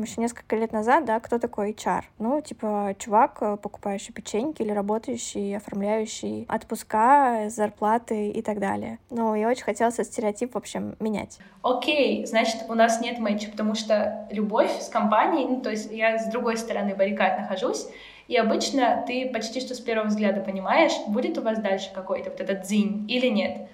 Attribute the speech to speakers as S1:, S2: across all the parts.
S1: там еще несколько лет назад, да, кто такой HR? Ну, типа, чувак, э, покупающий печеньки или работающий, оформляющий отпуска, зарплаты и так далее. Ну, и очень хотелось этот стереотип, в общем, менять.
S2: Окей, значит, у нас нет матча, потому что любовь с компанией, ну, то есть я с другой стороны баррикад нахожусь, и обычно ты почти что с первого взгляда понимаешь, будет у вас дальше какой-то вот этот дзинь или нет.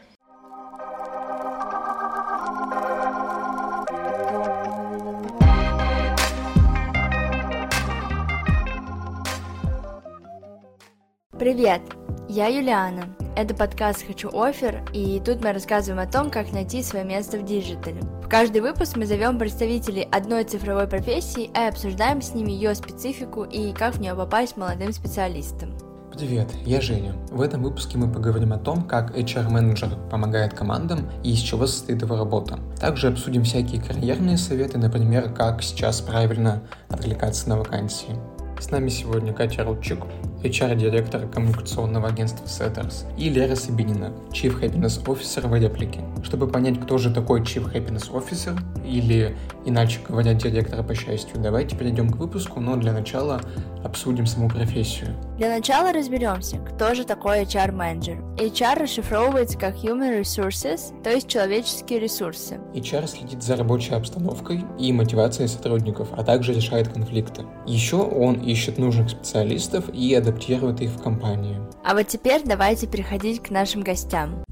S3: Привет, я Юлиана. Это подкаст «Хочу офер», и тут мы рассказываем о том, как найти свое место в диджитале. В каждый выпуск мы зовем представителей одной цифровой профессии и обсуждаем с ними ее специфику и как в нее попасть молодым специалистам.
S4: Привет, я Женя. В этом выпуске мы поговорим о том, как HR-менеджер помогает командам и из чего состоит его работа. Также обсудим всякие карьерные советы, например, как сейчас правильно откликаться на вакансии. С нами сегодня Катя Рудчик, HR-директор коммуникационного агентства Setters, и Лера Сабинина, Chief Happiness Officer в реплике. Чтобы понять, кто же такой Chief Happiness Officer, или, иначе говоря, директор по счастью, давайте перейдем к выпуску, но для начала обсудим саму профессию.
S3: Для начала разберемся, кто же такой HR-менеджер. HR расшифровывается как Human Resources, то есть человеческие ресурсы.
S4: HR следит за рабочей обстановкой и мотивацией сотрудников, а также решает конфликты. Еще он ищет нужных специалистов и адаптирует их в компании.
S3: А вот теперь давайте переходить к нашим гостям.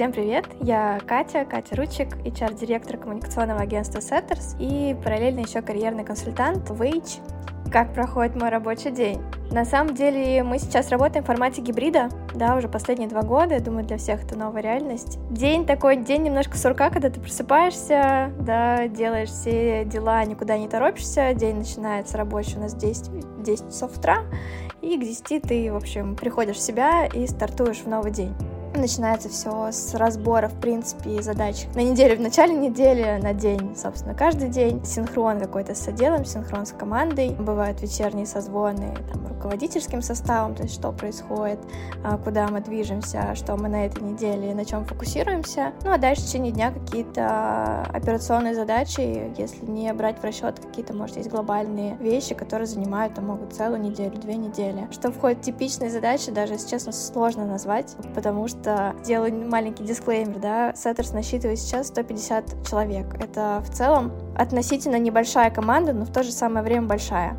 S1: Всем привет, я Катя, Катя Ручик, HR-директор коммуникационного агентства Setters и параллельно еще карьерный консультант в. Как проходит мой рабочий день? На самом деле мы сейчас работаем в формате гибрида, да, уже последние два года, я думаю, для всех это новая реальность. День такой, день немножко сурка, когда ты просыпаешься, да, делаешь все дела, никуда не торопишься, день начинается рабочий у нас в 10, 10 часов утра, и к 10 ты, в общем, приходишь в себя и стартуешь в новый день. Начинается все с разбора, в принципе, задач на неделю, в начале недели, на день, собственно, каждый день. Синхрон какой-то с отделом, синхрон с командой. Бывают вечерние созвоны там, руководительским составом, то есть что происходит, а, куда мы движемся, что мы на этой неделе, на чем фокусируемся. Ну а дальше в течение дня какие-то операционные задачи, если не брать в расчет какие-то, может, есть глобальные вещи, которые занимают, там, могут целую неделю, две недели. Что входит в типичные задачи, даже, если честно, сложно назвать, потому что просто делаю маленький дисклеймер, да, Setters насчитывает сейчас 150 человек. Это в целом относительно небольшая команда, но в то же самое время большая.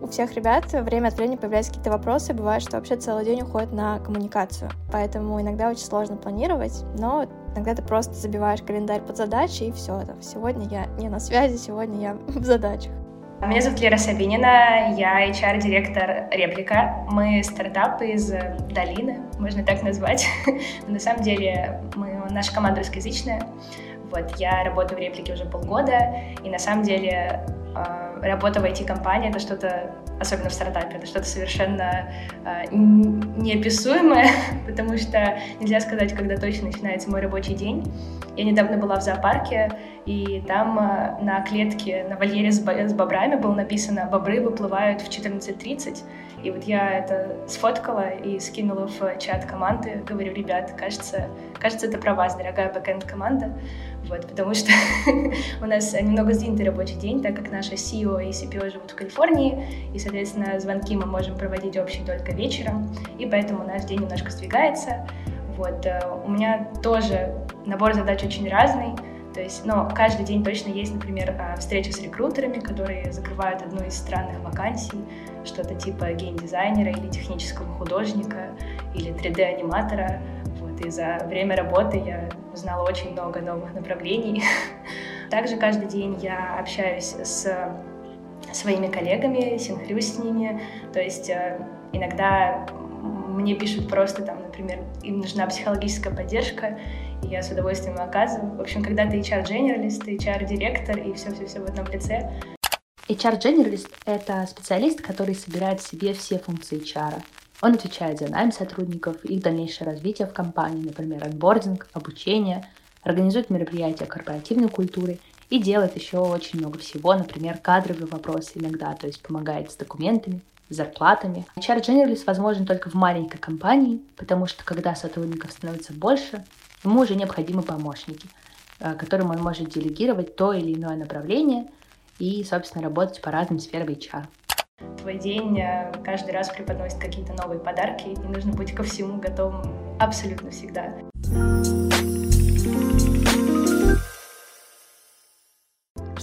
S1: У всех ребят время от времени появляются какие-то вопросы, бывает, что вообще целый день уходит на коммуникацию. Поэтому иногда очень сложно планировать, но иногда ты просто забиваешь календарь под задачи и все. Сегодня я не на связи, сегодня я в задачах.
S2: Меня зовут Лера Сабинина, я HR-директор Реплика. Мы стартап из долины, можно так назвать. На самом деле мы, наша команда русскоязычная. Вот, я работаю в Реплике уже полгода, и на самом деле э, работа в IT-компании — это что-то особенно в стартапе, это что-то совершенно э, неописуемое, потому что нельзя сказать, когда точно начинается мой рабочий день. Я недавно была в зоопарке, и там э, на клетке, на вольере с, с бобрами было написано «Бобры выплывают в 14.30». И вот я это сфоткала и скинула в чат команды, говорю, ребят, кажется, кажется, это про вас, дорогая бэкэнд команда вот, потому что у нас немного сдвинутый рабочий день, так как наши CEO и CPO живут в Калифорнии, и, соответственно, звонки мы можем проводить общие только вечером, и поэтому наш день немножко сдвигается. Вот, э, у меня тоже набор задач очень разный, то есть, но каждый день точно есть, например, э, встреча с рекрутерами, которые закрывают одну из странных вакансий, что-то типа геймдизайнера или технического художника или 3D-аниматора, и за время работы я узнала очень много новых направлений. Также каждый день я общаюсь с своими коллегами, синхрюсь с ними. То есть э, иногда мне пишут просто там, например, им нужна психологическая поддержка, и я с удовольствием оказываю. В общем, когда ты HR-дженералист, HR-директор и все-все-все в одном лице.
S5: HR-дженералист — это специалист, который собирает в себе все функции HR. Он отвечает за найм сотрудников, их дальнейшее развитие в компании, например, отбординг, обучение, организует мероприятия корпоративной культуры и делает еще очень много всего, например, кадровые вопросы иногда, то есть помогает с документами, зарплатами. HR Generalist возможен только в маленькой компании, потому что когда сотрудников становится больше, ему уже необходимы помощники. э, которым он может делегировать то или иное направление и, собственно, работать по разным сферам HR.
S2: Твой день э, каждый раз преподносит какие-то новые подарки, и нужно быть ко всему готовым абсолютно всегда.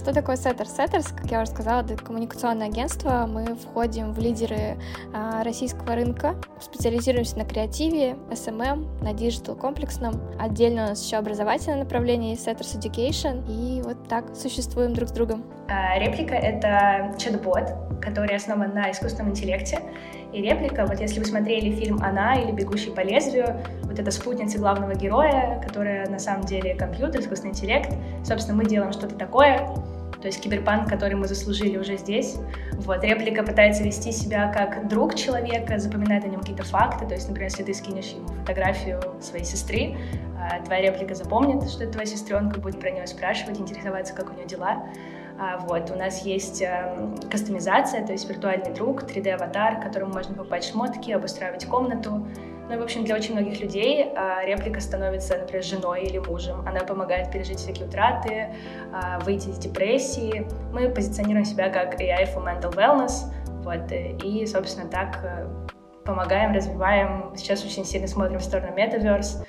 S1: Что такое Setters? Setters, как я уже сказала, это коммуникационное агентство. Мы входим в лидеры а, российского рынка, специализируемся на креативе, SMM, на диджитал комплексном. Отдельно у нас еще образовательное направление Setters Education. И вот так существуем друг с другом.
S2: А, Replika — это чат-бот, который основан на искусственном интеллекте. И реплика, вот если вы смотрели фильм «Она» или «Бегущий по лезвию», вот эта спутница главного героя, которая на самом деле компьютер, искусственный интеллект, собственно, мы делаем что-то такое, то есть киберпанк, который мы заслужили уже здесь. Вот, реплика пытается вести себя как друг человека, запоминает о нем какие-то факты, то есть, например, если ты скинешь ему фотографию своей сестры, а, твоя реплика запомнит, что это твоя сестренка, будет про нее спрашивать, интересоваться, как у нее дела. А, вот, у нас есть э, кастомизация, то есть виртуальный друг, 3D-аватар, которому можно покупать шмотки, обустраивать комнату, ну в общем, для очень многих людей а, реплика становится, например, женой или мужем. Она помогает пережить всякие утраты, а, выйти из депрессии. Мы позиционируем себя как AI for Mental Wellness. Вот, и, собственно, так э, помогаем, развиваем. Сейчас очень сильно смотрим в сторону Metaverse.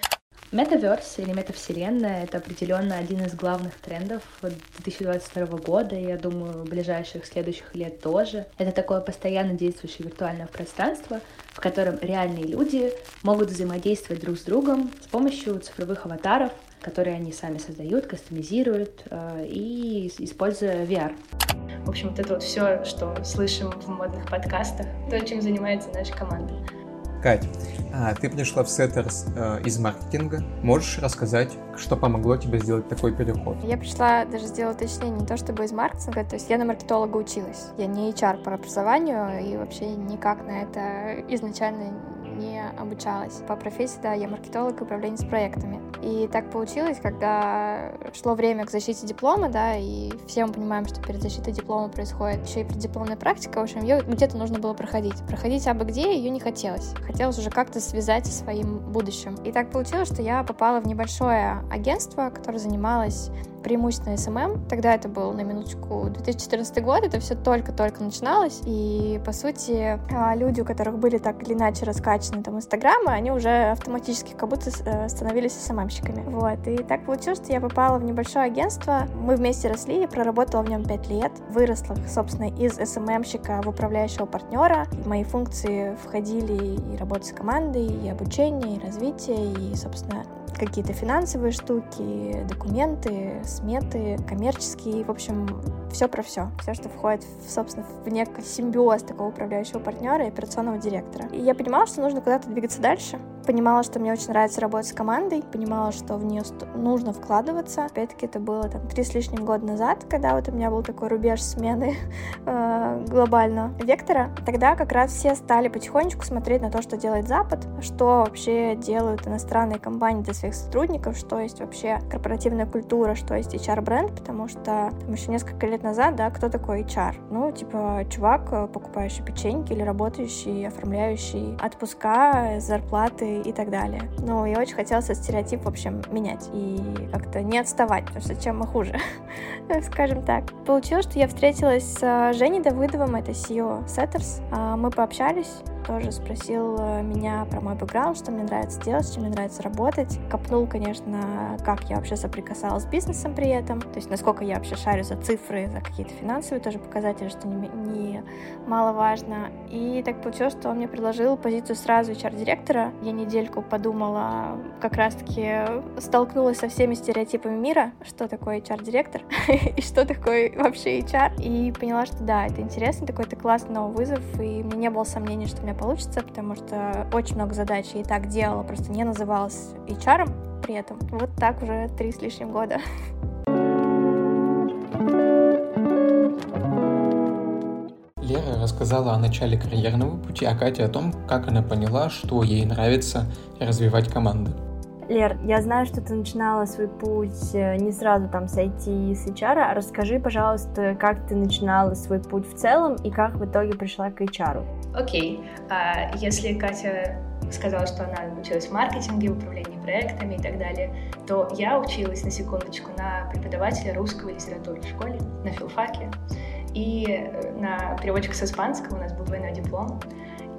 S5: Метаверс или метавселенная — это определенно один из главных трендов 2022 года, и, я думаю, ближайших следующих лет тоже. Это такое постоянно действующее виртуальное пространство, в котором реальные люди могут взаимодействовать друг с другом с помощью цифровых аватаров, которые они сами создают, кастомизируют э, и используя VR.
S2: В общем, вот это вот все, что слышим в модных подкастах, то, чем занимается наша команда.
S4: Кать, а, ты пришла в Setters э, из маркетинга. Можешь рассказать, что помогло тебе сделать такой переход?
S1: Я пришла даже сделать уточнение не то чтобы из маркетинга, то есть я на маркетолога училась. Я не HR по образованию и вообще никак на это изначально не обучалась. По профессии, да, я маркетолог и управленец проектами. И так получилось, когда шло время к защите диплома, да, и все мы понимаем, что перед защитой диплома происходит еще и преддипломная практика, в общем, ее где-то нужно было проходить. Проходить абы где ее не хотелось. Хотелось уже как-то связать со своим будущим. И так получилось, что я попала в небольшое агентство, которое занималось преимущественно SMM. Тогда это был, на минуточку, 2014 год, это все только-только начиналось, и, по сути, а, люди, у которых были так или иначе раскачаны там инстаграмы, они уже автоматически как будто э, становились SMM-щиками. Вот, и так получилось, что я попала в небольшое агентство, мы вместе росли, я проработала в нем 5 лет, выросла, собственно, из SMM-щика в управляющего партнера, и мои функции входили и работа с командой, и обучение, и развитие, и, собственно, какие-то финансовые штуки, документы, сметы, коммерческие, в общем, все про все. Все, что входит, в, собственно, в некий симбиоз такого управляющего партнера и операционного директора. И я понимала, что нужно куда-то двигаться дальше. Понимала, что мне очень нравится работать с командой, понимала, что в нее нужно вкладываться. Опять-таки, это было там три с лишним года назад, когда вот у меня был такой рубеж смены э, глобального вектора. Тогда как раз все стали потихонечку смотреть на то, что делает Запад, что вообще делают иностранные компании для своих сотрудников, что есть вообще корпоративная культура, что есть HR-бренд, потому что там еще несколько лет назад, да, кто такой HR? Ну, типа, чувак, э, покупающий печеньки или работающий, оформляющий отпуска, зарплаты и так далее. Ну, и очень хотелось этот стереотип, в общем, менять и как-то не отставать, потому что чем мы хуже, скажем так. Получилось, что я встретилась с э, Женей Давыдовым, это CEO Setters. А, мы пообщались, тоже спросил э, меня про мой бэкграунд, что мне нравится делать, чем мне нравится работать. Копнул, конечно, как я вообще соприкасалась с бизнесом при этом, то есть насколько я вообще шарю за цифры, за какие-то финансовые тоже показатели, что не, не маловажно. И так получилось, что он мне предложил позицию сразу HR-директора. Я недельку подумала, как раз-таки столкнулась со всеми стереотипами мира, что такое HR-директор и что такое вообще HR. И поняла, что да, это интересно, такой-то классный новый вызов, и мне не было сомнений, что у меня получится, потому что очень много задач я и так делала, просто не называлась HR при этом. Вот так уже три с лишним года.
S4: Лера рассказала о начале карьерного пути, а Катя о том, как она поняла, что ей нравится развивать команду.
S3: Лер, я знаю, что ты начинала свой путь э, не сразу там с IT и с HR. А расскажи, пожалуйста, как ты начинала свой путь в целом и как в итоге пришла к HR.
S2: Окей. Okay. А если Катя сказала, что она училась в маркетинге, в управлении проектами и так далее, то я училась, на секундочку, на преподавателя русского литературы в школе, на филфаке, и э, на переводчика с испанского у нас был двойной диплом.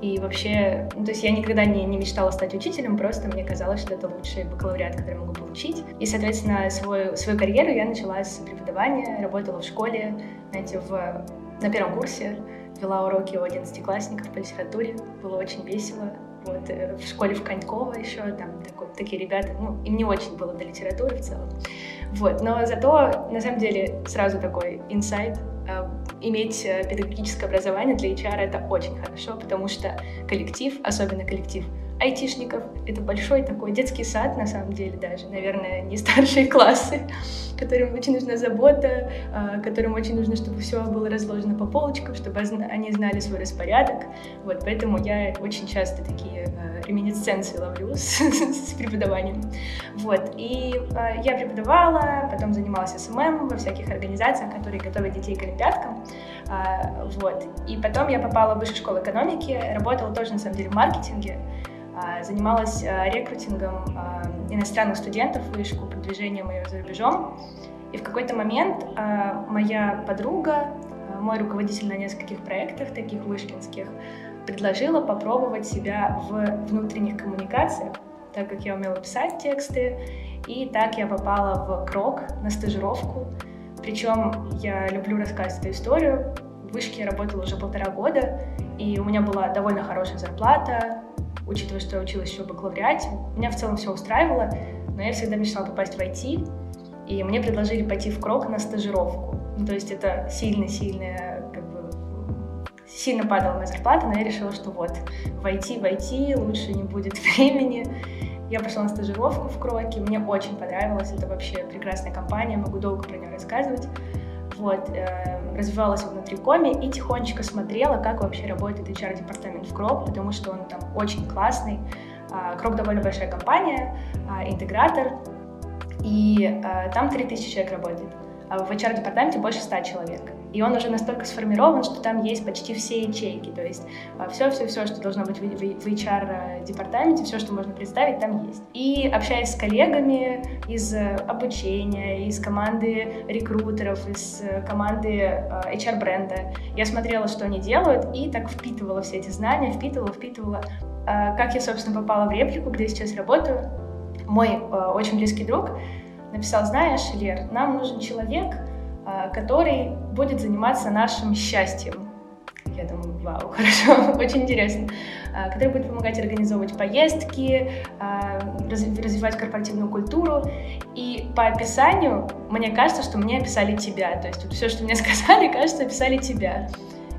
S2: И вообще, ну, то есть я никогда не, не мечтала стать учителем, просто мне казалось, что это лучший бакалавриат, который я могу получить. И, соответственно, свою, свою карьеру я начала с преподавания, работала в школе, знаете, в, на первом курсе, вела уроки у одиннадцатиклассников по литературе, было очень весело. Вот, э, в школе в Коньково еще, там такой, такие ребята, ну, им не очень было до литературы в целом. Вот, но зато, на самом деле, сразу такой инсайт, э, иметь э, педагогическое образование для HR это очень хорошо, потому что коллектив, особенно коллектив айтишников. Это большой такой детский сад, на самом деле, даже, наверное, не старшие классы, которым очень нужна забота, а, которым очень нужно, чтобы все было разложено по полочкам, чтобы они знали свой распорядок. Вот, поэтому я очень часто такие а, реминесценции ловлю с, с преподаванием. Вот, и а, я преподавала, потом занималась SMM во всяких организациях, которые готовят детей к олимпиадкам. Вот, и потом я попала в высшую школу экономики, работала тоже, на самом деле, в маркетинге, занималась а, рекрутингом а, иностранных студентов в вышку, продвижением ее за рубежом. И в какой-то момент моя подруга, мой руководитель на нескольких проектах, таких вышкинских, предложила попробовать себя в внутренних коммуникациях, так как я умела писать тексты, и так я попала в Крок на стажировку. Причем я люблю рассказывать эту историю. В вышке я работала уже полтора года, и у меня была довольно хорошая зарплата, учитывая, что я училась еще в бакалавриате. Меня в целом все устраивало, но я всегда мечтала попасть в IT, и мне предложили пойти в Крок на стажировку. Ну, то есть это сильно-сильная, как бы, сильно падала моя зарплата, но я решила, что вот, в IT, в IT, лучше не будет времени. Я пошла на стажировку в Кроке, мне очень понравилось, это вообще прекрасная компания, могу долго про нее рассказывать. Вот, э, развивалась внутри коми и тихонечко смотрела, как вообще работает HR-департамент в Крок, потому что он там очень классный. Э, довольно большая компания, э, интегратор, и э, там 3000 человек работает. А в HR-департаменте больше 100 человек. И он уже настолько сформирован, что там есть почти все ячейки. То есть все-все-все, а, что должно быть в HR-департаменте, все, что можно представить, там есть. И общаясь с коллегами из обучения, из команды рекрутеров, из команды HR-бренда, а, я смотрела, что они делают, и так впитывала все эти знания, впитывала, впитывала. Как я, собственно, попала в реплику, где я сейчас работаю, мой очень близкий друг написал, знаешь, Лер, нам нужен человек, а, который будет заниматься нашим счастьем. Я думаю, вау, хорошо, очень интересно. А, который будет помогать организовывать поездки, а, развивать корпоративную культуру. И по описанию мне кажется, что мне описали тебя. То есть все, что мне сказали, кажется, описали тебя.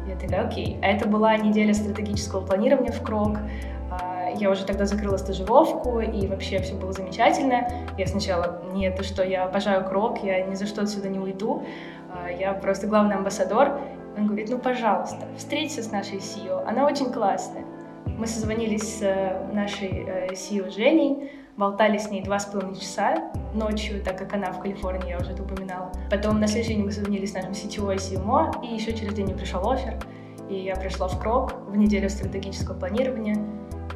S2: Я такая, окей. А это была неделя стратегического планирования в КРОК. Я уже тогда закрыла стажировку, и вообще все было замечательно. Я сначала, нет, ты что, я обожаю крок, я ни за что отсюда не уйду. А, я просто главный амбассадор. Он говорит, ну, пожалуйста, встреться с нашей CEO, она очень классная. Мы созвонились с э, нашей э, CEO Женей, болтали с ней два с половиной часа ночью, так как она в Калифорнии, я уже это упоминала. Потом на следующий день мы созвонились с нашим CTO и CMO, и еще через день пришел офер. И я пришла в Крок в неделю стратегического планирования.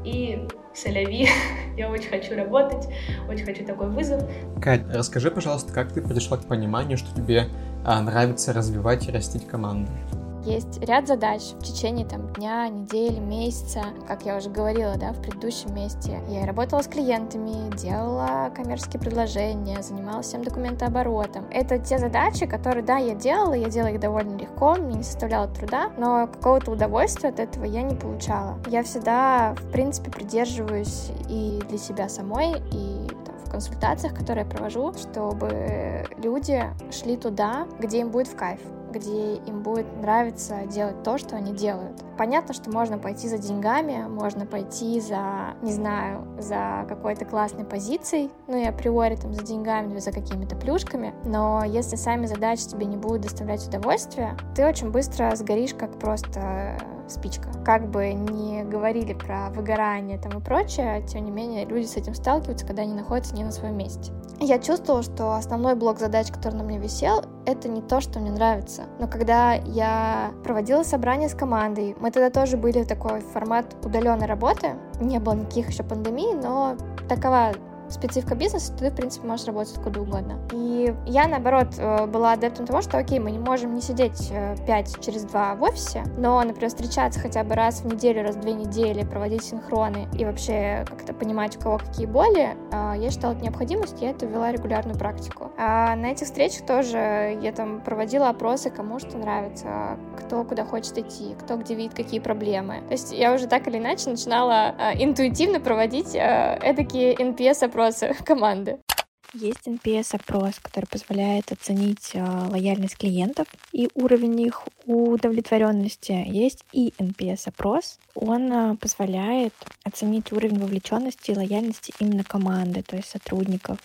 S2: И соляви, я очень хочу работать, очень хочу такой вызов.
S4: Кать, расскажи, пожалуйста, как ты пришла к пониманию, что тебе а, нравится развивать и растить команду?
S1: Есть ряд задач в течение там, дня, недели, месяца. Как я уже говорила да, в предыдущем месте, я работала с клиентами, делала коммерческие предложения, занималась всем документооборотом. Это те задачи, которые, да, я делала, я делала их довольно легко, мне не составляло труда, но какого-то удовольствия от этого я не получала. Я всегда, в принципе, придерживаюсь и для себя самой, и консультациях, которые я провожу, чтобы люди шли туда, где им будет в кайф где им будет нравиться делать то, что они делают. Понятно, что можно пойти за деньгами, можно пойти за, не знаю, за какой-то классной позицией, ну и априори там за деньгами, за какими-то плюшками, но если сами задачи тебе не будут доставлять удовольствие, ты очень быстро сгоришь как просто спичка. Как бы не говорили про выгорание там и прочее, тем не менее люди с этим сталкиваются, когда они находятся не на своем месте. Я чувствовала, что основной блок задач, который на мне висел, это не то, что мне нравится. Но когда я проводила собрание с командой, мы тогда тоже были в такой формат удаленной работы, не было никаких еще пандемий, но такова специфика бизнеса, ты, в принципе, можешь работать откуда угодно. И я, наоборот, э, была адептом того, что, окей, мы не можем не сидеть 5 э, через 2 в офисе, но, например, встречаться хотя бы раз в неделю, раз в две недели, проводить синхроны и вообще как-то понимать, у кого какие боли, э, я считала это необходимость, я это ввела регулярную практику. А на этих встречах тоже я там проводила опросы, кому что нравится, кто куда хочет идти, кто где видит какие проблемы. То есть я уже так или иначе начинала интуитивно проводить эдакие NPS-опросы опросы команды. Есть NPS-опрос, который позволяет оценить э, лояльность клиентов и уровень их удовлетворенности. Есть и NPS-опрос. Он э, позволяет оценить уровень вовлеченности и лояльности именно команды, то есть сотрудников.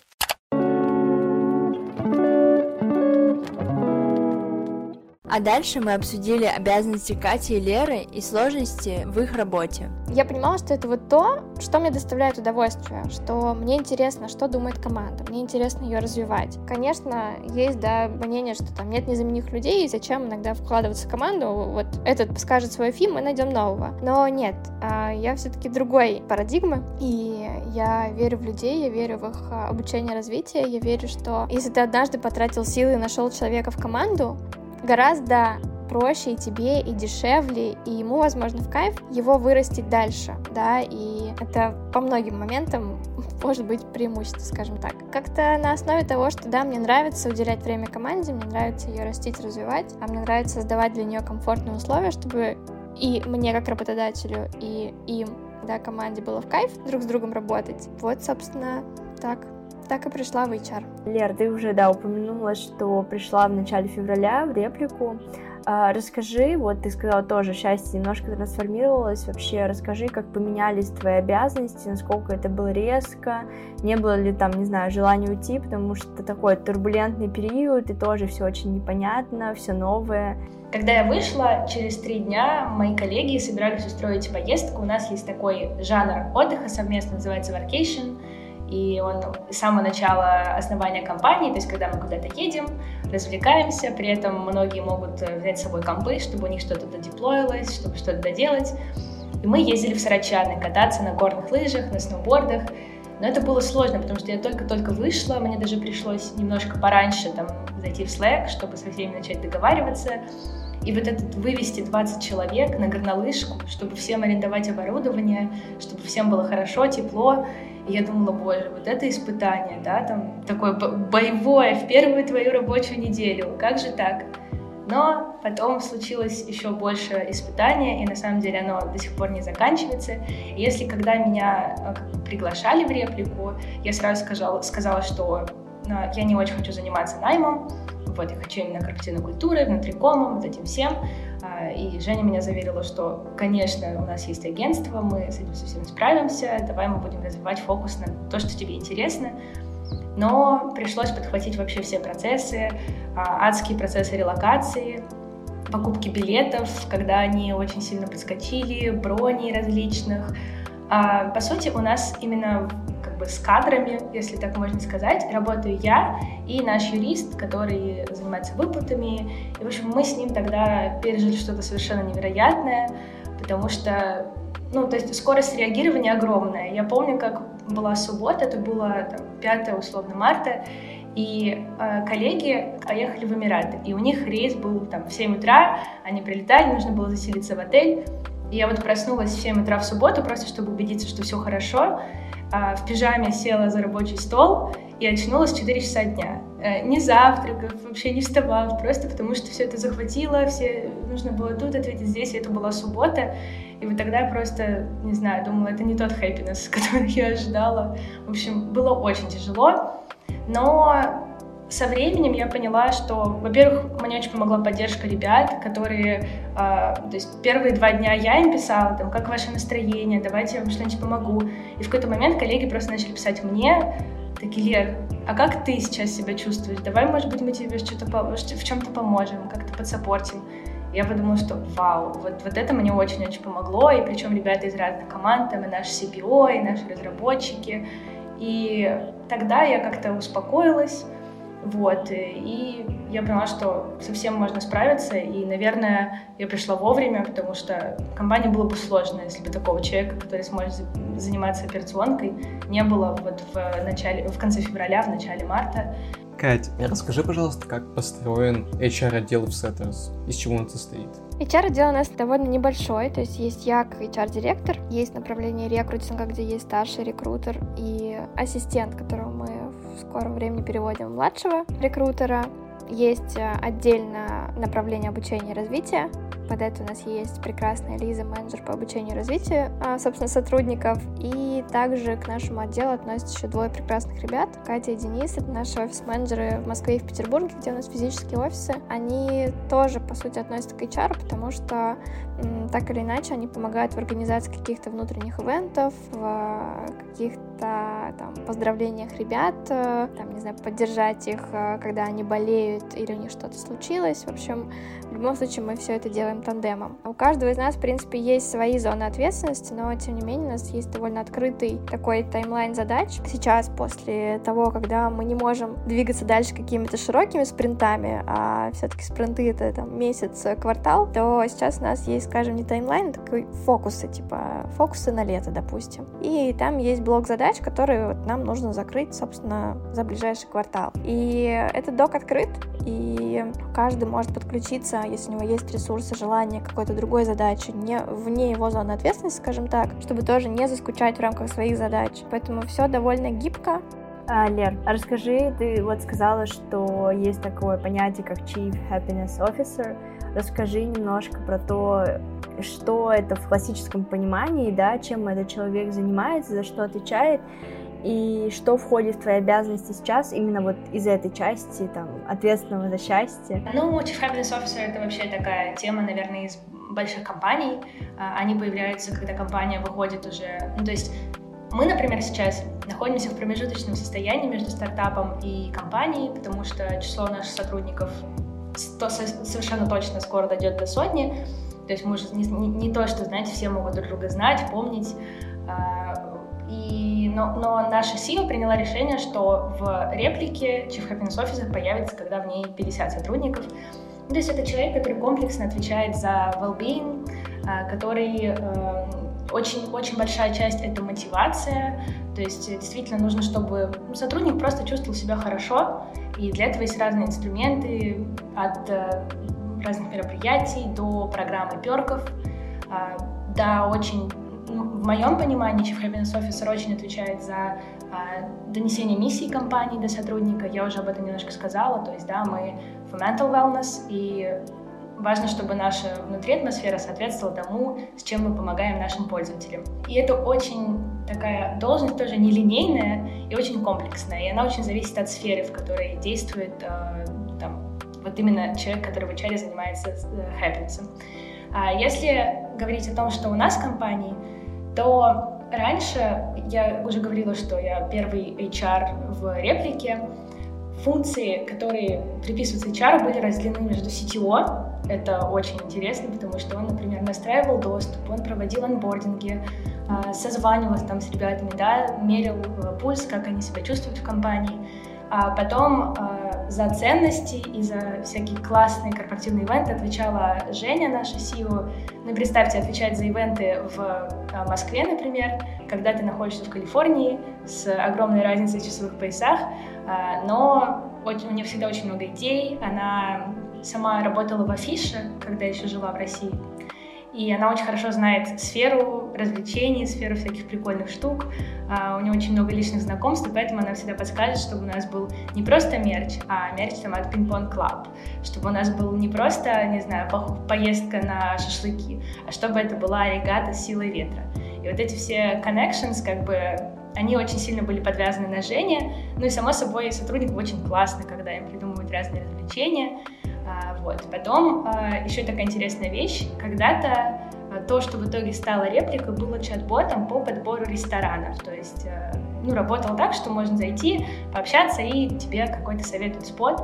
S3: А дальше мы обсудили обязанности Кати и Леры и сложности в их работе.
S1: Я понимала, что это вот то, что мне доставляет удовольствие, что мне интересно, что думает команда, мне интересно ее развивать. Конечно, есть, да, мнение, что там нет незаменимых людей, и зачем иногда вкладываться в команду, вот этот скажет свой фильм, мы найдем нового. Но нет, а, я все-таки другой парадигмы, и я верю в людей, я верю в их а, обучение, развитие, я верю, что если ты однажды потратил силы и нашел человека в команду, гораздо проще и тебе, и дешевле, и ему, возможно, в кайф его вырастить дальше, да, и это по многим моментам может быть преимущество, скажем так. Как-то на основе того, что, да, мне нравится уделять время команде, мне нравится ее растить, развивать, а мне нравится создавать для нее комфортные условия, чтобы и мне как работодателю, и им, да, команде было в кайф друг с другом работать. Вот, собственно, так так и пришла в HR.
S3: Лер, ты уже, да, упомянула, что пришла в начале февраля в реплику. А, расскажи, вот ты сказала тоже, счастье немножко трансформировалось, вообще расскажи, как поменялись твои обязанности, насколько это было резко, не было ли там, не знаю, желания уйти, потому что такой турбулентный период, и тоже все очень непонятно, все новое.
S2: Когда я вышла, через три дня мои коллеги собирались устроить поездку. У нас есть такой жанр отдыха совместно, называется vacation и он с самого начала основания компании, то есть когда мы куда-то едем, развлекаемся, при этом многие могут э, взять с собой компы, чтобы у них что-то додеплоилось, чтобы что-то доделать. И мы ездили в Сарачаны кататься на горных лыжах, на сноубордах. Но это было сложно, потому что я только-только вышла, мне даже пришлось немножко пораньше там зайти в Slack, чтобы со всеми начать договариваться. И вот этот вывести 20 человек на горнолыжку, чтобы всем арендовать оборудование, чтобы всем было хорошо, тепло, и я думала, боже, вот это испытание, да, там такое боевое в первую твою рабочую неделю, как же так? Но потом случилось еще больше испытания, и на самом деле оно до сих пор не заканчивается. Если когда меня э, приглашали в реплику, я сразу сказала, сказала что э, я не очень хочу заниматься наймом, вот, я хочу именно корпоративной культурой, внутрикомом, вот этим всем. А, и Женя меня заверила, что, конечно, у нас есть агентство, мы с этим совсем справимся, давай мы будем развивать фокус на то, что тебе интересно. Но пришлось подхватить вообще все процессы, а, адские процессы релокации, покупки билетов, когда они очень сильно подскочили, брони различных. А, по сути, у нас именно бы с кадрами, если так можно сказать, работаю я и наш юрист, который занимается выплатами. И, в общем, мы с ним тогда пережили что-то совершенно невероятное, потому что, ну, то есть скорость реагирования огромная. Я помню, как была суббота, это было там, 5 условно марта, и э, коллеги поехали в Эмираты, и у них рейс был там в 7 утра, они прилетали, нужно было заселиться в отель, и я вот проснулась в 7 утра в субботу, просто чтобы убедиться, что все хорошо, в пижаме села за рабочий стол и очнулась в 4 часа дня. Э, не завтракав, вообще не вставав, просто потому что все это захватило, все нужно было тут ответить, здесь, и это была суббота. И вот тогда я просто, не знаю, думала, это не тот happiness, который я ожидала. В общем, было очень тяжело. Но со временем я поняла, что, во-первых, мне очень помогла поддержка ребят, которые, э, то есть первые два дня я им писала, там, как ваше настроение, давайте я вам что-нибудь помогу. И в какой-то момент коллеги просто начали писать мне, такие, Лер, а как ты сейчас себя чувствуешь? Давай, может быть, мы тебе что-то в чем-то поможем, как-то подсопортим. Я подумала, что вау, вот, вот это мне очень-очень помогло, и причем ребята из разных команд, там и наш CPO, и наши разработчики. И тогда я как-то успокоилась, вот, и я поняла, что совсем можно справиться, и, наверное, я пришла вовремя, потому что компания было бы сложно, если бы такого человека, который сможет заниматься операционкой, не было вот в начале, в конце февраля, в начале марта.
S4: Кать, расскажи, пожалуйста, как построен HR-отдел в Setters, из чего он состоит?
S1: HR-отдел у нас довольно небольшой, то есть есть я как HR-директор, есть направление рекрутинга, где есть старший рекрутер и ассистент, которого мы в скором времени переводим младшего рекрутера. Есть э, отдельно направление обучения и развития, под это у нас есть прекрасная Лиза, менеджер по обучению и развитию, а, собственно, сотрудников. И также к нашему отделу относятся еще двое прекрасных ребят. Катя и Денис — это наши офис-менеджеры в Москве и в Петербурге, где у нас физические офисы. Они тоже, по сути, относятся к HR, потому что так или иначе они помогают в организации каких-то внутренних ивентов, в каких-то там поздравлениях ребят, э, там, не знаю, поддержать их, э, когда они болеют или у них что-то случилось. В общем, в любом случае мы все это делаем тандемом. У каждого из нас, в принципе, есть свои зоны ответственности, но, тем не менее, у нас есть довольно открытый такой таймлайн задач. Сейчас, после того, когда мы не можем двигаться дальше какими-то широкими спринтами, а все-таки спринты — это там месяц, квартал, то сейчас у нас есть, скажем, не таймлайн, а такой фокусы, типа фокусы на лето, допустим. И там есть блок задач, которые вот нам нужно закрыть, собственно, за ближайший квартал. И этот док открыт, и каждый может подключиться, если у него есть ресурсы, желание какой-то другой задачи, не вне его зоны ответственности, скажем так, чтобы тоже не заскучать в рамках своих задач. Поэтому все довольно гибко,
S3: а, Лер, а расскажи, ты вот сказала, что есть такое понятие, как Chief Happiness Officer. Расскажи немножко про то, что это в классическом понимании, да, чем этот человек занимается, за что отвечает, и что входит в твои обязанности сейчас именно вот из этой части, там, ответственного за счастье?
S2: Ну, Chief Happiness Officer — это вообще такая тема, наверное, из больших компаний. А, они появляются, когда компания выходит уже... Ну, то есть мы, например, сейчас находимся в промежуточном состоянии между стартапом и компанией, потому что число наших сотрудников совершенно точно скоро дойдет до сотни. То есть мы уже не, не, не то, что, знаете, все могут друг друга знать, помнить. А, и, но, но наша SEO приняла решение, что в реплике Chief Happiness Officer появится, когда в ней 50 сотрудников. Ну, то есть это человек, который комплексно отвечает за well-being, а, который очень-очень эм, большая часть — это мотивация, то есть действительно нужно, чтобы сотрудник просто чувствовал себя хорошо, и для этого есть разные инструменты, от э, разных мероприятий до программы перков, а, до очень в моем понимании Chief Happiness Officer очень отвечает за а, донесение миссии компании до сотрудника. Я уже об этом немножко сказала. То есть, да, мы в mental wellness, и важно, чтобы наша внутри атмосфера соответствовала тому, с чем мы помогаем нашим пользователям. И это очень такая должность тоже нелинейная и очень комплексная. И она очень зависит от сферы, в которой действует э, там, вот именно человек, который в HR занимается э, happiness. А если говорить о том, что у нас в компании, то раньше я уже говорила, что я первый HR в реплике. Функции, которые приписываются HR, были разделены между CTO, это очень интересно, потому что он, например, настраивал доступ, он проводил анбординги, а, созванивался там с ребятами, да, мерил э, пульс, как они себя чувствуют в компании. А потом э, за ценности и за всякие классные корпоративные ивенты отвечала Женя, наша SEO. Ну представьте, отвечать за ивенты в э, Москве, например, когда ты находишься в Калифорнии с огромной разницей в часовых поясах, э, но очень, у нее всегда очень много идей. Она сама работала в афише, когда еще жила в России. И она очень хорошо знает сферу развлечений, сферу всяких прикольных штук. Uh, у нее очень много личных знакомств, и поэтому она всегда подскажет, чтобы у нас был не просто мерч, а мерч там от Ping-Pong Club. Чтобы у нас был не просто, не знаю, по поездка на шашлыки, а чтобы это была регата силой ветра. И вот эти все connections, как бы, они очень сильно были подвязаны на Жене. Ну и, само собой, сотрудникам очень классно, когда им придумывают разные развлечения. А, вот. Потом а, еще такая интересная вещь. Когда-то а, то, что в итоге стало репликой, было чат-ботом по подбору ресторанов. То есть ну, работал так, что можно зайти, пообщаться, и тебе какой-то советуют спот.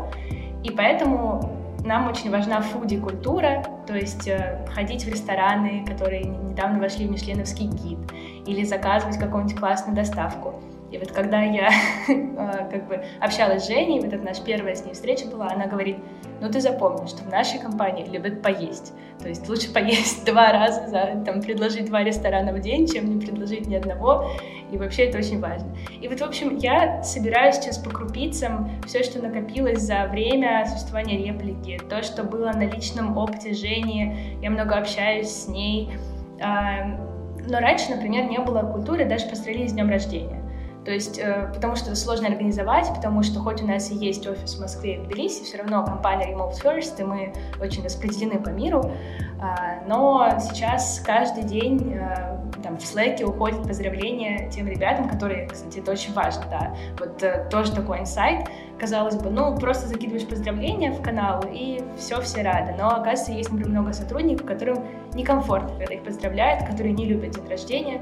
S2: И поэтому нам очень важна фуди-культура, то есть э, ходить в рестораны, которые недавно вошли в Мишленовский гид, или заказывать какую-нибудь классную доставку. И вот когда я э, как бы общалась с Женей, вот эта наша первая с ней встреча была, она говорит, ну ты запомни, что в нашей компании любят поесть. То есть лучше поесть два раза, за, там, предложить два ресторана в день, чем не предложить ни одного. И вообще это очень важно. И вот, в общем, я собираю сейчас по крупицам все, что накопилось за время существования реплики, то, что было на личном опыте Жени, я много общаюсь с ней. Но раньше, например, не было культуры даже поздравления с днем рождения. То есть, э, потому что это сложно организовать, потому что хоть у нас и есть офис в Москве и в Тбилиси, все равно компания Remote First, и мы очень распределены по миру, а, но сейчас каждый день э, там, в Slack уходят поздравления тем ребятам, которые, кстати, это очень важно, да, вот э, тоже такой инсайт, казалось бы, ну, просто закидываешь поздравления в канал, и все, все рады, но, оказывается, есть, например, много сотрудников, которым некомфортно, когда их поздравляют, которые не любят день рождения,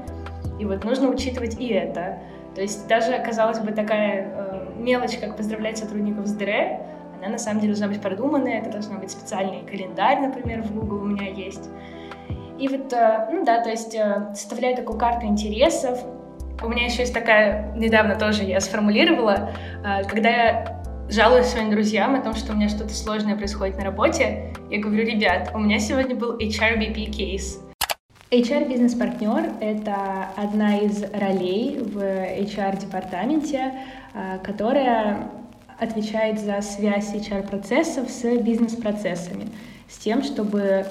S2: и вот нужно учитывать и это, то есть даже, казалось бы, такая э, мелочь, как поздравлять сотрудников с ДР, она на самом деле должна быть продуманная, это должна быть специальный календарь, например, в Google у меня есть. И вот, э, ну да, то есть э, составляю такую карту интересов. У меня еще есть такая, недавно тоже я сформулировала, э, когда я жалуюсь своим друзьям о том, что у меня что-то сложное происходит на работе, я говорю, ребят, у меня сегодня был HRBP кейс. HR-бизнес-партнер — это одна из ролей в HR-департаменте, а, которая отвечает за связь HR-процессов с бизнес-процессами, с тем, чтобы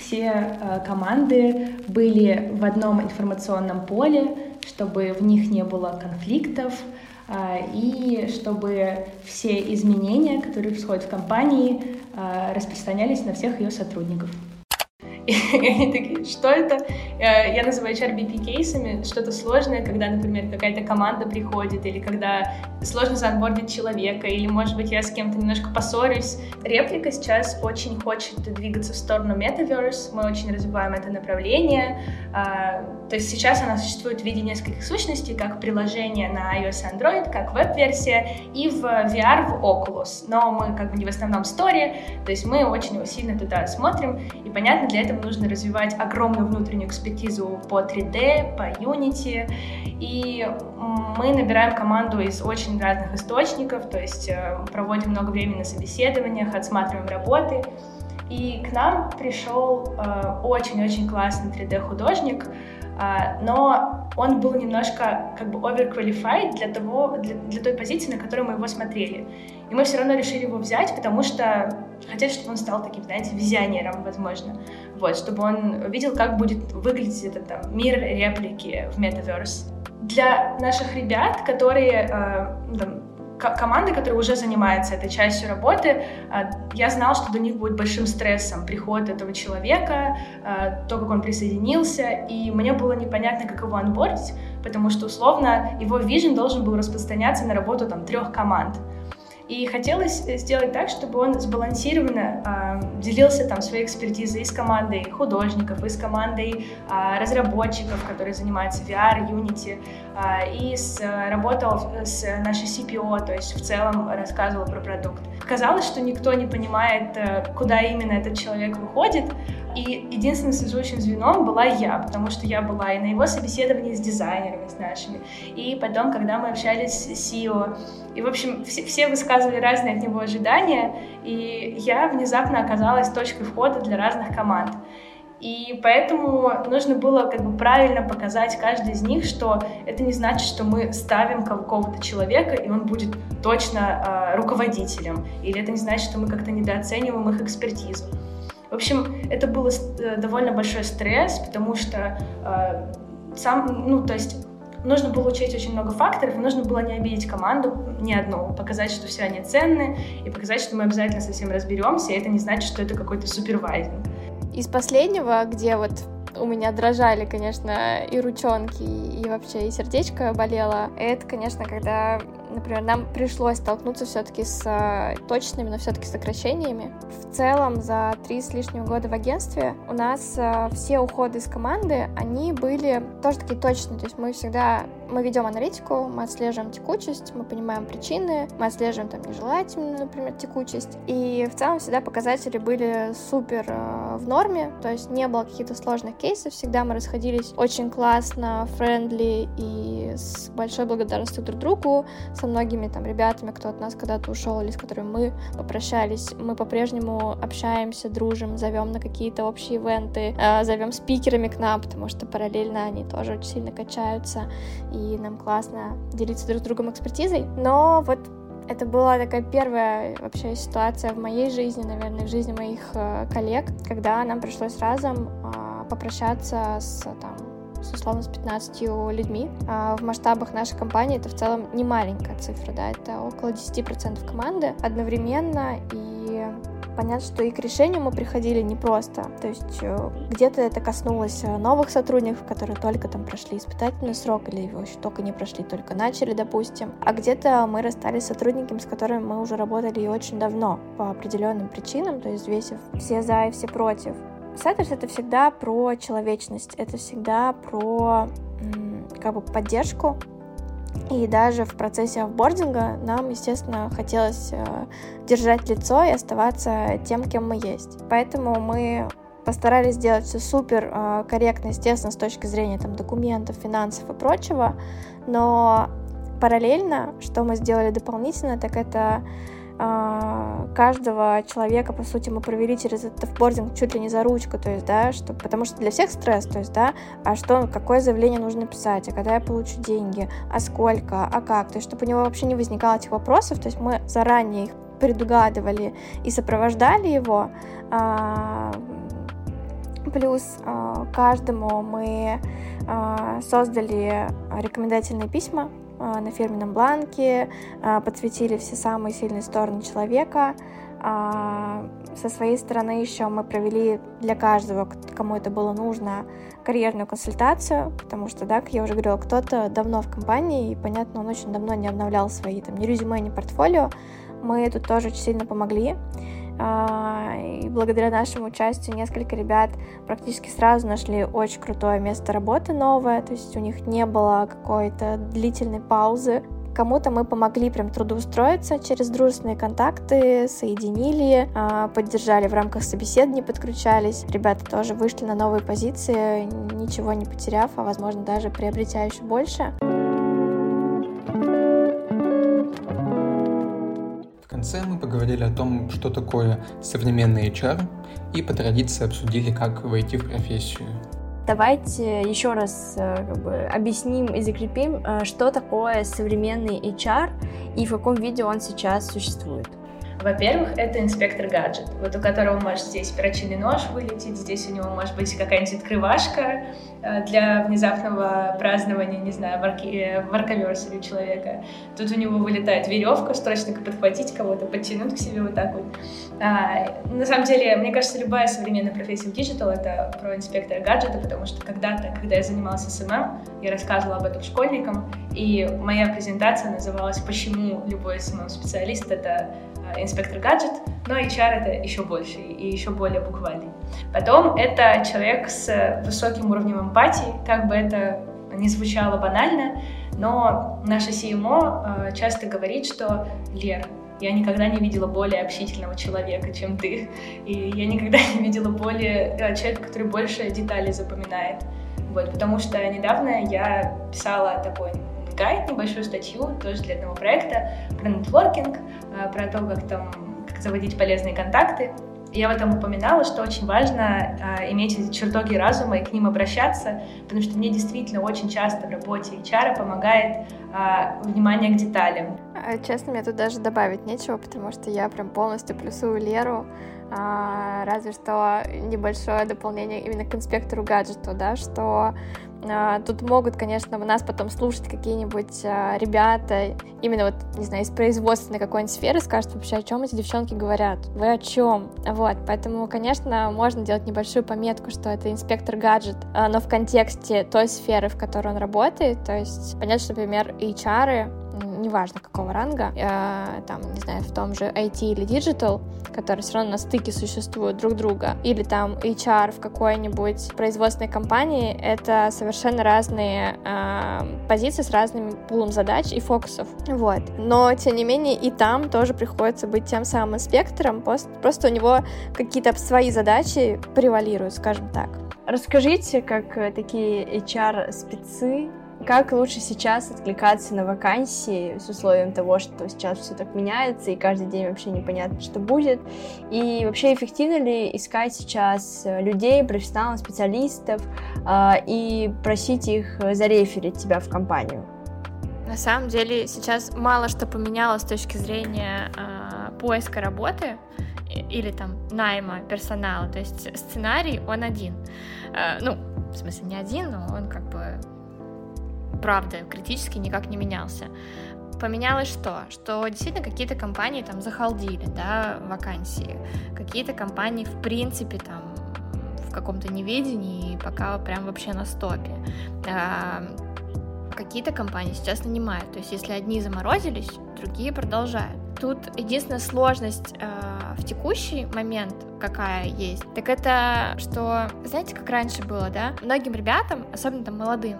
S2: все а, команды были в одном информационном поле, чтобы в них не было конфликтов, а, и чтобы все изменения, которые происходят в компании, распространялись на всех ее сотрудников. И они такие, что это? Э, я называю HRBP кейсами, что-то сложное, когда, например, какая-то команда приходит, или когда сложно заонбордить человека, или, может быть, я с кем-то немножко поссорюсь. Реплика сейчас очень хочет двигаться в сторону Metaverse, мы очень развиваем это направление. А, то есть сейчас она существует в виде нескольких сущностей, как приложение на iOS и Android, как веб-версия, и в VR в Oculus. Но мы как бы не в основном сторе, то есть мы очень сильно туда смотрим, и понятно, для этого нужно развивать огромную внутреннюю экспертизу по 3D, по Unity, и мы набираем команду из очень разных источников, то есть э, проводим много времени на собеседованиях, отсматриваем работы, и к нам пришел э, очень-очень классный 3D-художник, э, но он был немножко как бы overqualified для, того, для, для той позиции, на которой мы его смотрели. И мы все равно решили его взять, потому что хотели, чтобы он стал таким, знаете, визионером, возможно. Вот, чтобы он видел, как будет выглядеть этот там, мир реплики в Metaverse. Для наших ребят, которые э, там, команды, которые уже занимаются этой частью работы, э, я знал, что для них будет большим стрессом приход этого человека, э, то, как он присоединился, и мне было непонятно, как его анбордить, потому что, условно, его вижен должен был распространяться на работу там трех команд. И хотелось сделать так, чтобы он сбалансированно э, делился там своей экспертизой и с командой художников, и с командой э, разработчиков, которые занимаются VR, Unity, э, и с, работал с нашей CPO, то есть в целом рассказывал про продукт. Казалось, что никто не понимает, э, куда именно этот человек выходит, и единственным связующим звеном была я, потому что я была и на его собеседовании с дизайнерами, с нашими, и потом, когда мы общались с CEO. И, в общем, все, все высказывали разные от него ожидания, и я внезапно оказалась точкой входа для разных команд. И поэтому нужно было как бы правильно показать каждый из них, что это не значит, что мы ставим какого-то человека, и он будет точно э, руководителем. Или это не значит, что мы как-то недооцениваем их экспертизу. В общем, это был э, довольно большой стресс, потому что э, сам, ну, то есть нужно было учесть очень много факторов, и нужно было не обидеть команду ни одну, показать, что все они ценны, и показать, что мы обязательно со всем разберемся, и это не значит, что это какой-то супервайзинг.
S1: Из последнего, где вот у меня дрожали, конечно, и ручонки, и вообще и сердечко болело. Это, конечно, когда например, нам пришлось столкнуться все-таки с э, точными, но все-таки сокращениями. В целом, за три с лишним года в агентстве у нас э, все уходы из команды, они были тоже такие точные. То есть мы всегда, мы ведем аналитику, мы отслеживаем текучесть, мы понимаем причины, мы отслеживаем там нежелательную, например, текучесть. И в целом всегда показатели были супер э, в норме, то есть не было каких-то сложных кейсов, всегда мы расходились очень классно, френдли и с большой благодарностью друг другу, со многими там ребятами, кто от нас когда-то ушел или с которыми мы попрощались, мы по-прежнему общаемся, дружим, зовем на какие-то общие ивенты, э, зовем спикерами к нам, потому что параллельно они тоже очень сильно качаются, и нам классно делиться друг с другом экспертизой. Но вот это была такая первая вообще ситуация в моей жизни, наверное, в жизни моих э, коллег, когда нам пришлось разом э, попрощаться с там, условно с 15 людьми. А в масштабах нашей компании это в целом не маленькая цифра, да, это около 10% команды одновременно, и понятно, что и к решению мы приходили непросто. То есть э, где-то это коснулось э, новых сотрудников, которые только там прошли испытательный срок или его еще только не прошли, только начали, допустим. А где-то мы расстались с сотрудниками, с которыми мы уже работали и очень давно по определенным причинам, то есть взвесив все за и все против. Сеттерс — это всегда про человечность, это всегда про как бы поддержку, и даже в процессе офбординга нам, естественно, хотелось э, держать лицо и оставаться тем, кем мы есть. Поэтому мы постарались сделать все супер э, корректно, естественно, с точки зрения там, документов, финансов и прочего, но параллельно, что мы сделали дополнительно, так это каждого человека, по сути, мы провели через этот офбординг чуть ли не за ручку, то есть, да, что, потому что для всех стресс, то есть, да, а что, какое заявление нужно писать, а когда я получу деньги, а сколько, а как, то есть, чтобы у него вообще не возникало этих вопросов, то есть мы заранее их предугадывали и сопровождали его, а, плюс а, каждому мы создали рекомендательные письма, а, на фирменном бланке, а, подсветили все самые сильные стороны человека. А, со своей стороны еще мы провели для каждого, кому это было нужно, карьерную консультацию, потому что, да, как я уже говорила, кто-то давно в компании, и, понятно, он очень давно не обновлял свои там ни резюме, ни портфолио. Мы тут тоже очень сильно помогли. А, и благодаря нашему участию несколько ребят практически сразу нашли очень крутое место работы новое, то есть у них не было какой-то длительной паузы. Кому-то мы помогли прям трудоустроиться через дружественные контакты, соединили, а, поддержали в рамках собеседований, подключались. Ребята тоже вышли на новые позиции, ничего не потеряв, а возможно даже приобретя еще больше.
S4: Конце мы поговорили о том, что такое современный HR, и по традиции обсудили, как войти в профессию.
S3: Давайте еще раз э, как бы, объясним и закрепим, э, что такое современный HR и в каком виде он сейчас существует.
S2: Во-первых, это инспектор Гаджет, вот у которого может здесь перочинный нож вылететь, здесь у него может быть какая-нибудь открывашка э, для внезапного празднования, не знаю, ворки, workversary у человека. Тут у него вылетает веревка, срочно подхватить кого-то, подтянуть к себе вот так вот. А, на самом деле, мне кажется, любая современная профессия в диджитал — это про инспектора Гаджета, потому что когда-то, когда я занималась SMM, я рассказывала об этом школьникам, и моя презентация называлась «Почему любой SMM-специалист — это Э, инспектор гаджет, но HR это еще больше и еще более буквальный. Потом это человек с высоким уровнем эмпатии, как бы это не звучало банально, но наша CMO э, часто говорит, что Лер, я никогда не видела более общительного человека, чем ты. И я никогда не видела более э, человека, который больше деталей запоминает. Вот, потому что недавно я писала такой гайд, небольшую статью, тоже для одного проекта, про нетворкинг, э, про то, как там как заводить полезные контакты. Я в этом упоминала, что очень важно э, иметь эти чертоги разума и к ним обращаться, потому что мне действительно очень часто в работе HR помогает э, внимание к деталям.
S1: А, честно, мне тут даже добавить нечего, потому что я прям полностью плюсую Леру, разве что небольшое дополнение именно к инспектору гаджету, да, что а, тут могут, конечно, нас потом слушать какие-нибудь а, ребята, именно вот, не знаю, из производственной какой-нибудь сферы, скажут вообще, о чем эти девчонки говорят, вы о чем? Вот, поэтому, конечно, можно делать небольшую пометку, что это инспектор гаджет, а, но в контексте той сферы, в которой он работает, то есть понятно, что, например, HR
S3: неважно какого ранга, э, там, не знаю, в том же IT или Digital, которые все равно на стыке существуют друг друга, или там HR в какой-нибудь производственной компании, это совершенно разные э, позиции с разным пулом задач и фокусов. Вот. Но, тем не менее, и там тоже приходится быть тем самым инспектором, просто у него какие-то свои задачи превалируют, скажем так. Расскажите, как э, такие HR-спецы как лучше сейчас откликаться на вакансии с условием того, что сейчас все так меняется и каждый день вообще непонятно, что будет? И вообще эффективно ли искать сейчас э, людей, профессионалов, специалистов э, и просить их зареферить тебя в компанию?
S1: На самом деле сейчас мало что поменялось с точки зрения э, поиска работы или там найма персонала. То есть сценарий, он один. Э, ну, в смысле, не один, но он как бы правда, критически никак не менялся. Поменялось что? Что действительно какие-то компании там захалдили, да, вакансии. Какие-то компании, в принципе, там в каком-то неведении, пока прям вообще на стопе. А, какие-то компании сейчас нанимают. То есть, если одни заморозились, другие продолжают. Тут единственная сложность э, в текущий момент, какая есть, так это, что, знаете, как раньше было, да? Многим ребятам, особенно там молодым,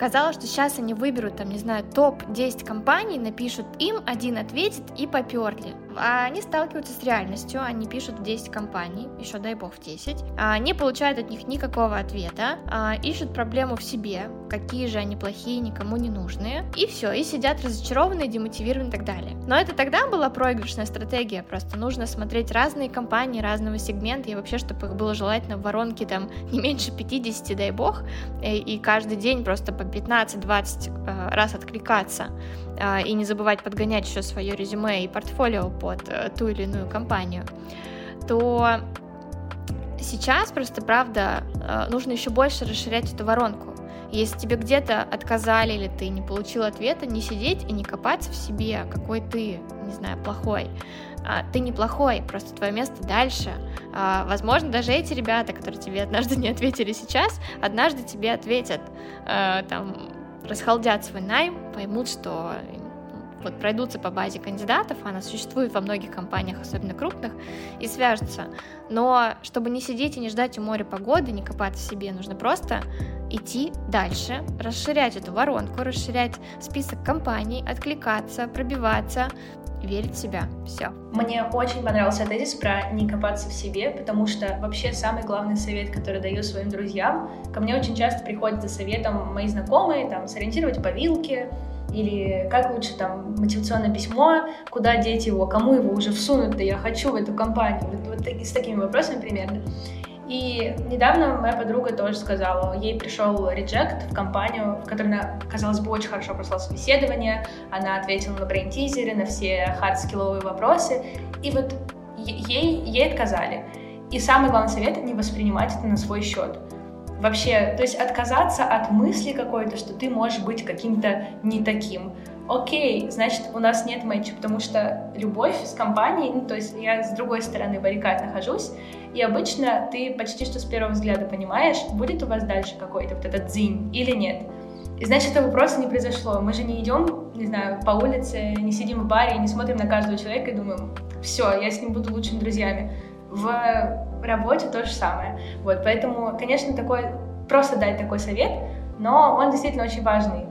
S1: Казалось, что сейчас они выберут, там, не знаю, топ-10 компаний, напишут им, один ответит и поперли. А они сталкиваются с реальностью, они пишут в 10 компаний, еще дай бог в 10, а не получают от них никакого ответа, а ищут проблему в себе, какие же они плохие, никому не нужные, и все, и сидят разочарованные, демотивированные и так далее. Но это тогда была проигрышная стратегия, просто нужно смотреть разные компании разного сегмента, и вообще, чтобы их было желательно в воронке там не меньше 50, дай бог, и, и каждый день просто по 15-20 э, раз откликаться, э, и не забывать подгонять еще свое резюме и портфолио под э, ту или иную компанию, то сейчас просто, правда, нужно еще больше расширять эту воронку. Если тебе где-то отказали или ты не получил ответа, не сидеть и не копаться в себе, какой ты, не знаю, плохой. А, ты неплохой, просто твое место дальше. А, возможно, даже эти ребята, которые тебе однажды не ответили сейчас, однажды тебе ответят, а, там, расхолдят свой найм, поймут, что вот пройдутся по базе кандидатов, она существует во многих компаниях, особенно крупных, и свяжутся. Но чтобы не сидеть и не ждать у моря погоды, не копаться в себе, нужно просто идти дальше, расширять эту воронку, расширять список компаний, откликаться, пробиваться, верить в себя. Все.
S2: Мне очень понравился тезис про не копаться в себе, потому что вообще самый главный совет, который даю своим друзьям, ко мне очень часто приходят за советом мои знакомые, там, сориентировать по вилке, или как лучше там мотивационное письмо, куда деть его, кому его уже всунуть, да я хочу в эту компанию, вот, вот с такими вопросами примерно. И недавно моя подруга тоже сказала, ей пришел реджект в компанию, в которой она, казалось бы, очень хорошо прошла собеседование, она ответила на брейн-тизеры, на все хард-скилловые вопросы, и вот ей, ей отказали. И самый главный совет — не воспринимать это на свой счет. Вообще, то есть отказаться от мысли какой-то, что ты можешь быть каким-то не таким. Окей, значит, у нас нет матча, потому что любовь с компанией, ну, то есть я с другой стороны баррикад нахожусь, и обычно ты почти что с первого взгляда понимаешь, будет у вас дальше какой-то вот этот дзинь или нет. И значит, этого просто не произошло. Мы же не идем, не знаю, по улице, не сидим в баре, не смотрим на каждого человека и думаем, все, я с ним буду лучшими друзьями. В работе то же самое. Вот, поэтому, конечно, такой, просто дать такой совет, но он действительно очень важный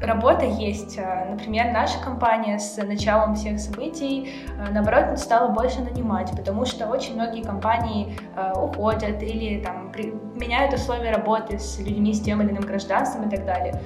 S2: работа есть. Э, например, наша компания с началом всех событий, э, наоборот, стала больше нанимать, потому что очень многие компании э, уходят или там, меняют условия работы с людьми с тем или иным гражданством и так далее.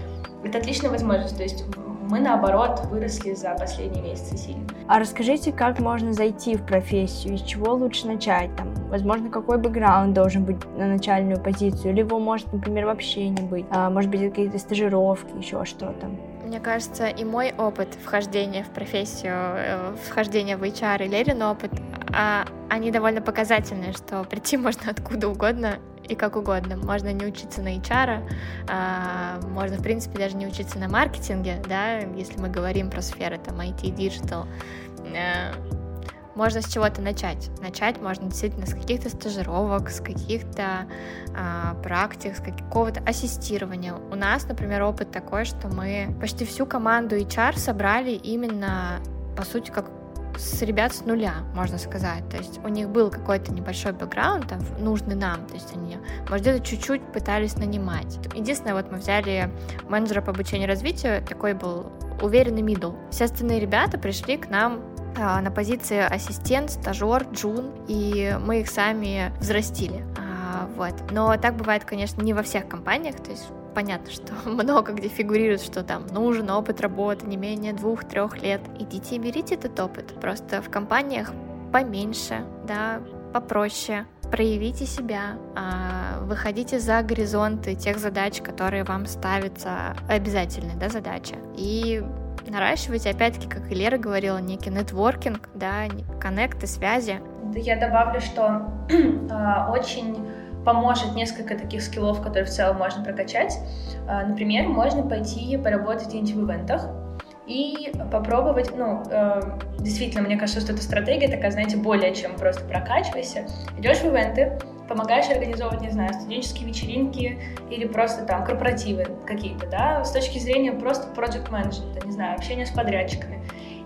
S2: Это отличная возможность. То есть мы, наоборот, выросли за последние месяцы сильно.
S3: А расскажите, как можно зайти в профессию, с чего лучше начать? Там, возможно, какой бэкграунд должен быть на начальную позицию, или его может, например, вообще не быть. А, может быть, какие-то стажировки, еще что-то.
S1: Мне кажется, и мой опыт вхождения в профессию, э, вхождения в HR и Лерин опыт, а, они довольно показательные, что прийти можно откуда угодно и как угодно. Можно не учиться на HR, а, можно, в принципе, даже не учиться на маркетинге, да, если мы говорим про сферы там IT, digital. Э, можно с чего-то начать. Начать можно действительно с каких-то стажировок, с каких-то а, практик, с какого-то ассистирования. У нас, например, опыт такой, что мы почти всю команду HR собрали именно, по сути, как с ребят с нуля, можно сказать. То есть у них был какой-то небольшой бэкграунд, там, нужный нам. То есть они, может, где-то чуть-чуть пытались нанимать. Единственное, вот мы взяли менеджера по обучению и развитию, такой был уверенный мидл. Все остальные ребята пришли к нам а, на позиции ассистент, стажер, джун, и мы их сами взрастили. А, вот. Но так бывает, конечно, не во всех компаниях, то есть понятно, что много где фигурирует, что там нужен опыт работы не менее двух-трех лет. Идите и берите этот опыт. Просто в компаниях поменьше, да, попроще. Проявите себя, а, выходите за горизонты тех задач, которые вам ставятся обязательные, да, задача. И наращивать, опять-таки, как и Лера говорила, некий нетворкинг, да, коннекты, связи.
S2: Я добавлю, что э, очень поможет несколько таких скиллов, которые в целом можно прокачать. Э, например, можно пойти поработать где-нибудь в ивентах, и попробовать, ну, э, действительно, мне кажется, что эта стратегия такая, знаете, более чем просто прокачивайся. Идешь в ивенты, помогаешь организовывать, не знаю, студенческие вечеринки или просто там корпоративы какие-то, да, с точки зрения просто project management, не знаю, общения с подрядчиками.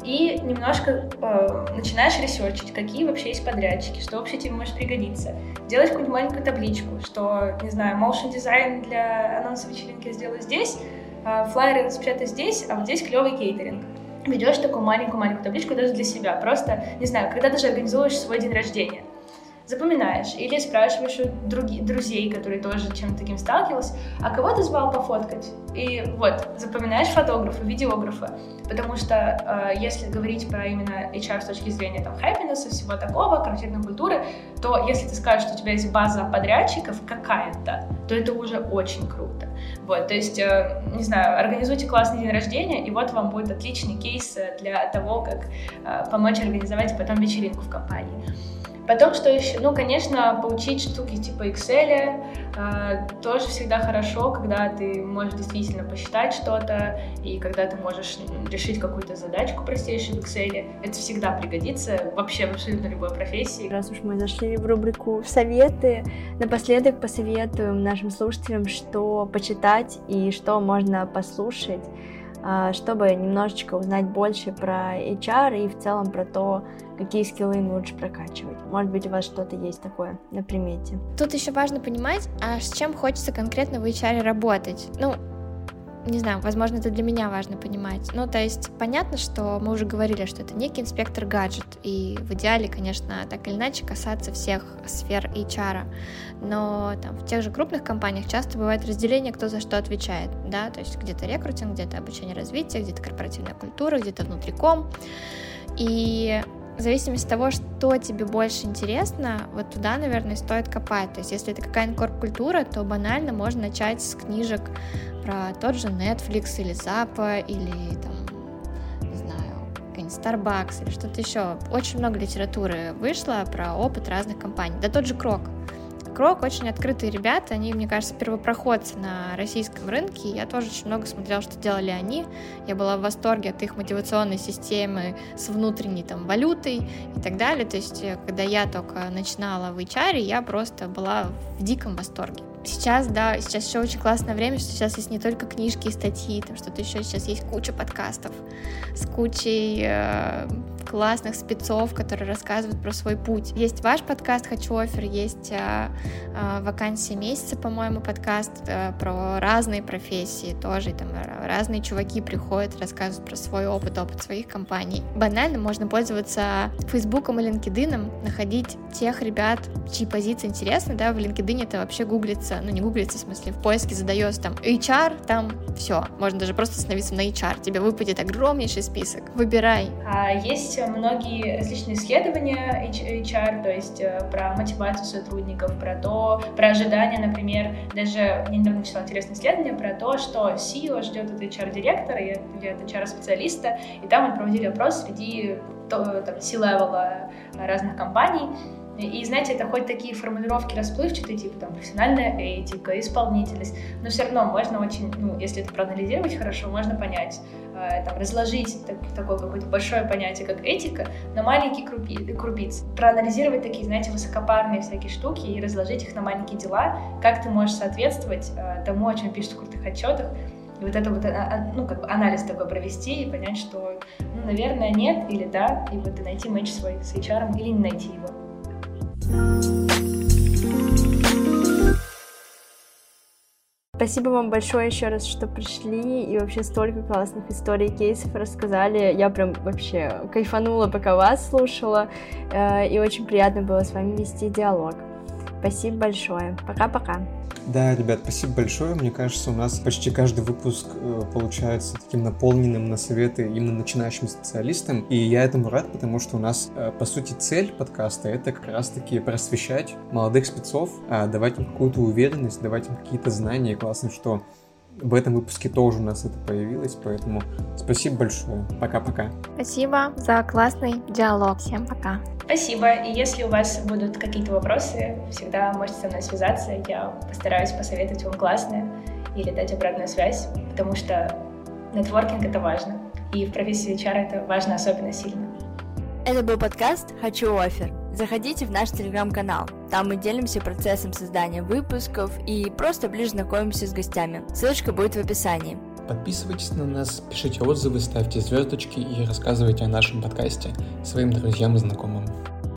S2: И немножко э, начинаешь ресерчить, какие вообще есть подрядчики, что вообще тебе может пригодиться. Делаешь какую-нибудь маленькую табличку, что, не знаю, motion дизайн для анонса вечеринки сделаю здесь, э, флайеры распечатай здесь, а вот здесь клевый кейтеринг ведешь такую маленькую-маленькую табличку даже для себя. Просто, не знаю, когда даже организуешь свой день рождения запоминаешь или спрашиваешь у други, друзей, которые тоже чем-то таким сталкивались, а кого ты звал пофоткать? И вот, запоминаешь фотографа, видеографа, потому что э, если говорить про именно HR с точки зрения там happiness, всего такого, корпоративной культуры, то если ты скажешь, что у тебя есть база подрядчиков какая-то, то это уже очень круто. Вот, то есть, э, не знаю, организуйте классный день рождения, и вот вам будет отличный кейс для того, как э, помочь организовать потом вечеринку в компании. Потом, что еще? Ну, конечно, поучить штуки типа Excel э, тоже всегда хорошо, когда ты можешь действительно посчитать что-то, и когда ты можешь решить какую-то задачку простейшую в Excel. Это всегда пригодится вообще абсолютно любой профессии.
S3: Раз уж мы зашли в рубрику «Советы», напоследок посоветуем нашим слушателям, что почитать и что можно послушать, чтобы немножечко узнать больше про HR и в целом про то, какие скиллы им лучше прокачивать. Может быть, у вас что-то есть такое на примете.
S1: Тут еще важно понимать, а с чем хочется конкретно в HR работать. Ну, не знаю, возможно, это для меня важно понимать. Ну, то есть, понятно, что мы уже говорили, что это некий инспектор гаджет, и в идеале, конечно, так или иначе касаться всех сфер HR. Но там в тех же крупных компаниях часто бывает разделение, кто за что отвечает, да, то есть где-то рекрутинг, где-то обучение развития, где-то корпоративная культура, где-то внутриком. И в зависимости от того, что тебе больше интересно, вот туда, наверное, стоит копать. То есть, если это какая-нибудь корп-культура, то банально можно начать с книжек про тот же Netflix или Zappa, или там, какой-нибудь Starbucks или что-то еще. Очень много литературы вышло про опыт разных компаний. Да тот же Крок. Крок очень открытые ребята, они, мне кажется, первопроходцы на российском рынке. Я тоже очень много смотрела, что делали они. Я была в восторге от их мотивационной системы с внутренней там валютой и так далее. То есть, э, когда я только начинала в HR, я просто была в диком восторге. Сейчас, да, сейчас еще очень классное время, что сейчас есть не только книжки и статьи, там что-то еще, сейчас есть куча подкастов с кучей э, классных спецов, которые рассказывают про свой путь. Есть ваш подкаст «Хочу офер», есть э, э, «Вакансия месяца», по-моему, подкаст э, про разные профессии тоже, там разные чуваки приходят, рассказывают про свой опыт, опыт своих компаний. Банально можно пользоваться Фейсбуком и LinkedIn, находить тех ребят, чьи позиции интересны, да, в LinkedIn это вообще гуглится, ну не гуглится, в смысле, в поиске задаешь там HR, там все, можно даже просто остановиться на HR, тебе выпадет огромнейший список, выбирай.
S2: А есть есть многие различные исследования HR, то есть э, про мотивацию сотрудников, про то, про ожидания, например, даже я недавно читала интересное исследование про то, что CEO ждет от HR-директора или от HR-специалиста, и там мы проводили опрос среди там, C-левела разных компаний, и, знаете, это хоть такие формулировки расплывчатые, типа там профессиональная этика, исполнительность, но все равно можно очень, ну, если это проанализировать хорошо, можно понять, э, там, разложить так, такое какое-то большое понятие, как этика, на маленькие крупи, крупицы. Проанализировать такие, знаете, высокопарные всякие штуки и разложить их на маленькие дела, как ты можешь соответствовать э, тому, о чем пишут в крутых отчетах, и вот это вот, а, а, ну, как бы анализ такой провести и понять, что, ну, наверное, нет или да, и вот и найти матч свой с HR или не найти его.
S3: Спасибо вам большое еще раз, что пришли и вообще столько классных историй, кейсов рассказали. Я прям вообще кайфанула, пока вас слушала, э, и очень приятно было с вами вести диалог. Спасибо большое. Пока-пока.
S4: Да, ребят, спасибо большое. Мне кажется, у нас почти каждый выпуск э, получается таким наполненным на советы именно начинающим специалистам. И я этому рад, потому что у нас, э, по сути, цель подкаста — это как раз-таки просвещать молодых спецов, а давать им какую-то уверенность, давать им какие-то знания. Классно, что в этом выпуске тоже у нас это появилось, поэтому спасибо большое. Пока-пока.
S3: Спасибо за классный диалог. Всем пока.
S2: Спасибо. И если у вас будут какие-то вопросы, всегда можете со мной связаться. Я постараюсь посоветовать вам классное или дать обратную связь, потому что нетворкинг — это важно. И в профессии HR это важно особенно сильно.
S6: Это был подкаст «Хочу офер». Заходите в наш телеграм-канал. Там мы делимся процессом создания выпусков и просто ближе знакомимся с гостями. Ссылочка будет в описании.
S4: Подписывайтесь на нас, пишите отзывы, ставьте звездочки и рассказывайте о нашем подкасте своим друзьям и знакомым.